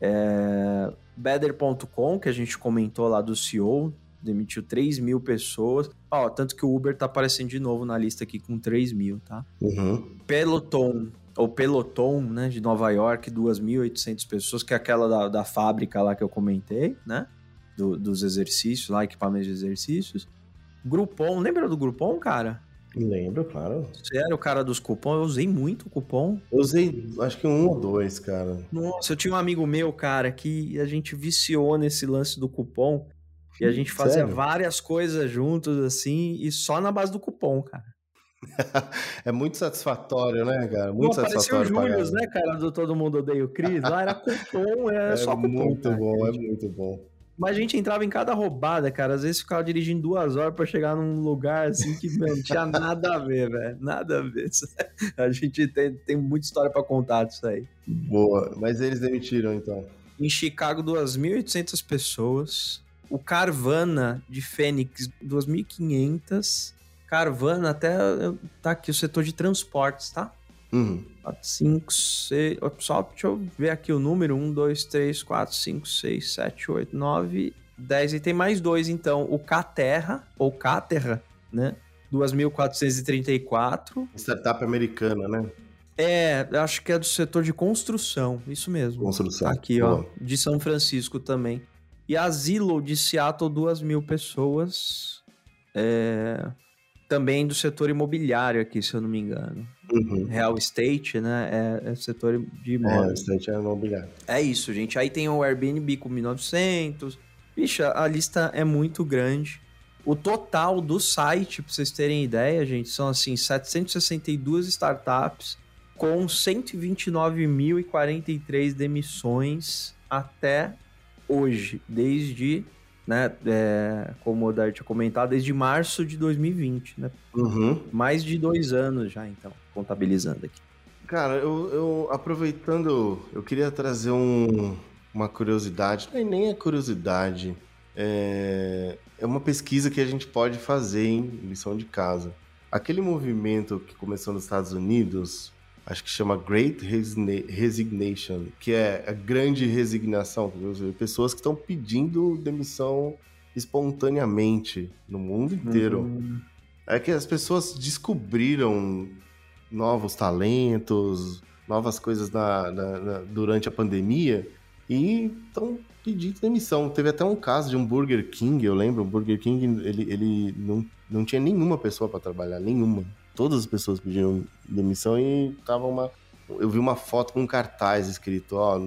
É... Better.com, que a gente comentou lá do CEO, demitiu 3 mil pessoas. Ó, tanto que o Uber tá aparecendo de novo na lista aqui com 3 mil, tá? Uhum. Peloton, ou Peloton, né, de Nova York, 2.800 pessoas, que é aquela da, da fábrica lá que eu comentei, né? Do- dos exercícios lá, equipamentos de exercícios. Groupon, lembra do Groupon, cara? Lembro, claro. Você era o cara dos cupons, eu usei muito cupom. Eu usei, acho que um ou dois, cara. Nossa, eu tinha um amigo meu, cara, que a gente viciou nesse lance do cupom. E a gente fazia Sério? várias coisas juntos, assim, e só na base do cupom, cara. É muito satisfatório, né, cara? Muito Não, parecia o satisfatório. Július, né, cara, do Todo Mundo Odeia o Cris. Lá era cupom, é, É só cupom. muito cara. bom, é muito bom. Mas a gente entrava em cada roubada, cara. Às vezes ficava dirigindo duas horas pra chegar num lugar assim que meu, não tinha nada a ver, velho. Nada a ver. A gente tem, tem muita história pra contar disso aí. Boa. Mas eles demitiram, então. Em Chicago, 2.800 pessoas. O Carvana de Fênix, 2.500. Carvana até tá aqui o setor de transportes, tá? Uhum. 4, 5, 6. Só deixa eu ver aqui o número: 1, 2, 3, 4, 5, 6, 7, 8, 9, 10. E tem mais dois, então. O Caterra, ou Caterra, né? 2.434. Startup americana, né? É, acho que é do setor de construção, isso mesmo. Construção. Aqui, ó, de São Francisco também. E a Zillow de Seattle, duas mil pessoas. É, também do setor imobiliário aqui, se eu não me engano. Uhum. Real Estate, né? É, é setor de É, imóveis. o estate é imobiliário. É isso, gente. Aí tem o Airbnb com 1900. Vixe, a lista é muito grande. O total do site, pra vocês terem ideia, gente, são assim 762 startups com 129.043 demissões até hoje, desde, né, é, como o Dar tinha comentado, desde março de 2020, né? Uhum. Mais de dois anos já, então, contabilizando aqui. Cara, eu, eu- aproveitando, eu queria trazer um- uma curiosidade, nem, nem é curiosidade, é, é uma pesquisa que a gente pode fazer em lição de casa. Aquele movimento que começou nos Estados Unidos, acho que chama Great Resigna- Resignation, que é a grande resignação, seja, pessoas que estão pedindo demissão espontaneamente no mundo inteiro. Uhum. É que as pessoas descobriram novos talentos, novas coisas na- na- na- durante a pandemia e estão pedindo demissão. Teve até um caso de um Burger King, eu lembro, o Burger King ele, ele não, não tinha nenhuma pessoa para trabalhar, nenhuma. Todas as pessoas pediram demissão e tava uma. Eu vi uma foto com um cartaz escrito, ó,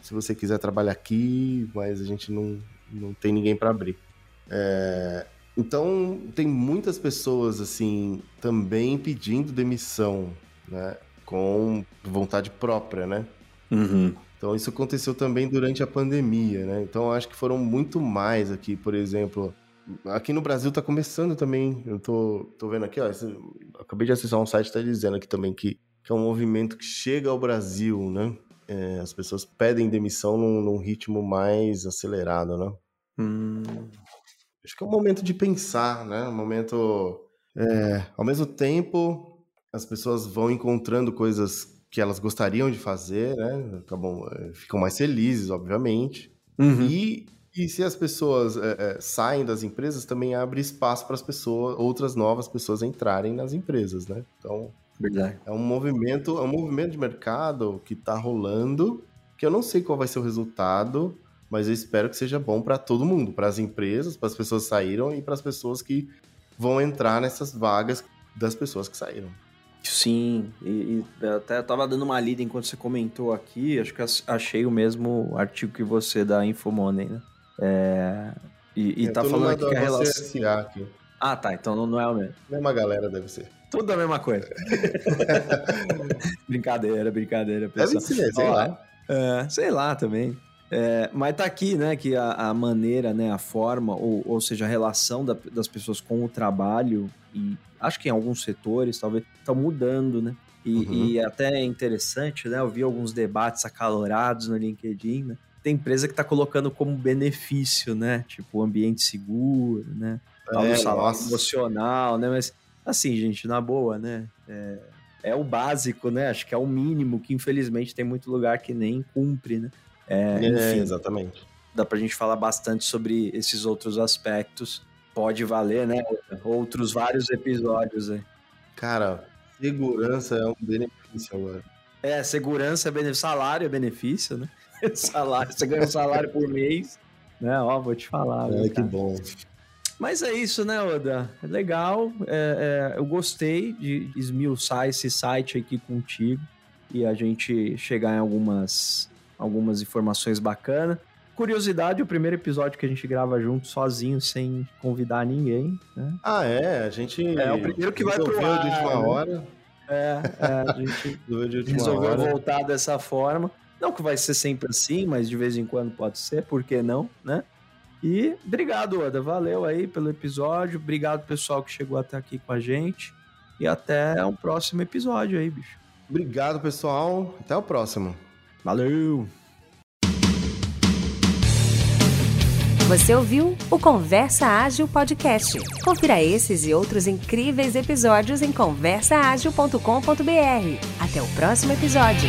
se você quiser trabalhar aqui, mas a gente não, não tem ninguém para abrir. É, então, tem muitas pessoas, assim, também pedindo demissão, né? Com vontade própria, né? Uhum. Então, isso aconteceu também durante a pandemia, né? Então, acho que foram muito mais aqui, por exemplo. Aqui no Brasil tá começando também. Eu tô, tô vendo aqui, ó. esse- acabei de acessar um site que tá dizendo aqui também que, que é um movimento que chega ao Brasil, né? É, as pessoas pedem demissão num, num ritmo mais acelerado, né? Hum. Acho que é um momento de pensar, né? Um momento. é, ao mesmo tempo, as pessoas vão encontrando coisas que elas gostariam de fazer, né? Acabam, é, ficam mais felizes, obviamente. Uhum. E, e se as pessoas é, é, saem das empresas, também abre espaço para as pessoas, outras novas pessoas entrarem nas empresas, né? Então, Verdade. é um movimento, é um movimento de mercado que está rolando, que eu não sei qual vai ser o resultado, mas eu espero que seja bom para todo mundo, para as empresas, para as pessoas que saíram e para as pessoas que vão entrar nessas vagas das pessoas que saíram. Sim, e, e eu até tava dando uma lida enquanto você comentou aqui, acho que ach- achei o mesmo artigo que você da Infomoney, né? É, e e Eu tá falando aqui que a relação... Aqui. Ah, tá, então não, é o mesmo. Mesma galera deve ser. Tudo a mesma coisa. brincadeira, brincadeira, Deve pessoal. ser, sei Ó, lá. É, sei lá também. É, mas tá aqui, né, que a, a maneira, né, a forma, ou, ou seja, a relação da- das pessoas com o trabalho, e acho que em alguns setores, talvez, estão mudando, né? E, Uhum. e até é interessante, né? Eu vi alguns debates acalorados no LinkedIn, né? Tem empresa que tá colocando como benefício, né? Tipo, ambiente seguro, né? Tal É, salário nossa. emocional, né? Mas, assim, gente, na boa, né? É, é o básico, né? Acho que é o mínimo que, infelizmente, tem muito lugar que nem cumpre, né? É, É, enfim, exatamente. dá pra gente falar bastante sobre esses outros aspectos. Pode valer, né? Outros vários episódios aí. Cara, segurança é um benefício agora. É, segurança é benefício, salário é benefício, né? salário, você ganha um salário por mês, né? Ó, vou te falar. É, que cara? bom. Mas é isso, né, Oda? É legal. é, é, eu gostei de esmiuçar esse site aqui contigo e a gente chegar em algumas, algumas informações bacanas. Curiosidade, o primeiro episódio que a gente grava junto, sozinho, sem convidar ninguém, né? Ah, é, a gente. É, o primeiro que vai pro ar, de última né? hora. É, é, a gente resolveu hora. voltar dessa forma. Não que vai ser sempre assim, mas de vez em quando pode ser, por que não, né? E obrigado, Oda. Valeu aí pelo episódio. Obrigado, pessoal, que chegou até aqui com a gente. E até um próximo episódio aí, bicho. Obrigado, pessoal. Até o próximo. Valeu! Você ouviu o Conversa Ágil Podcast. Confira esses e outros incríveis episódios em conversaagil.com.br. Até o próximo episódio.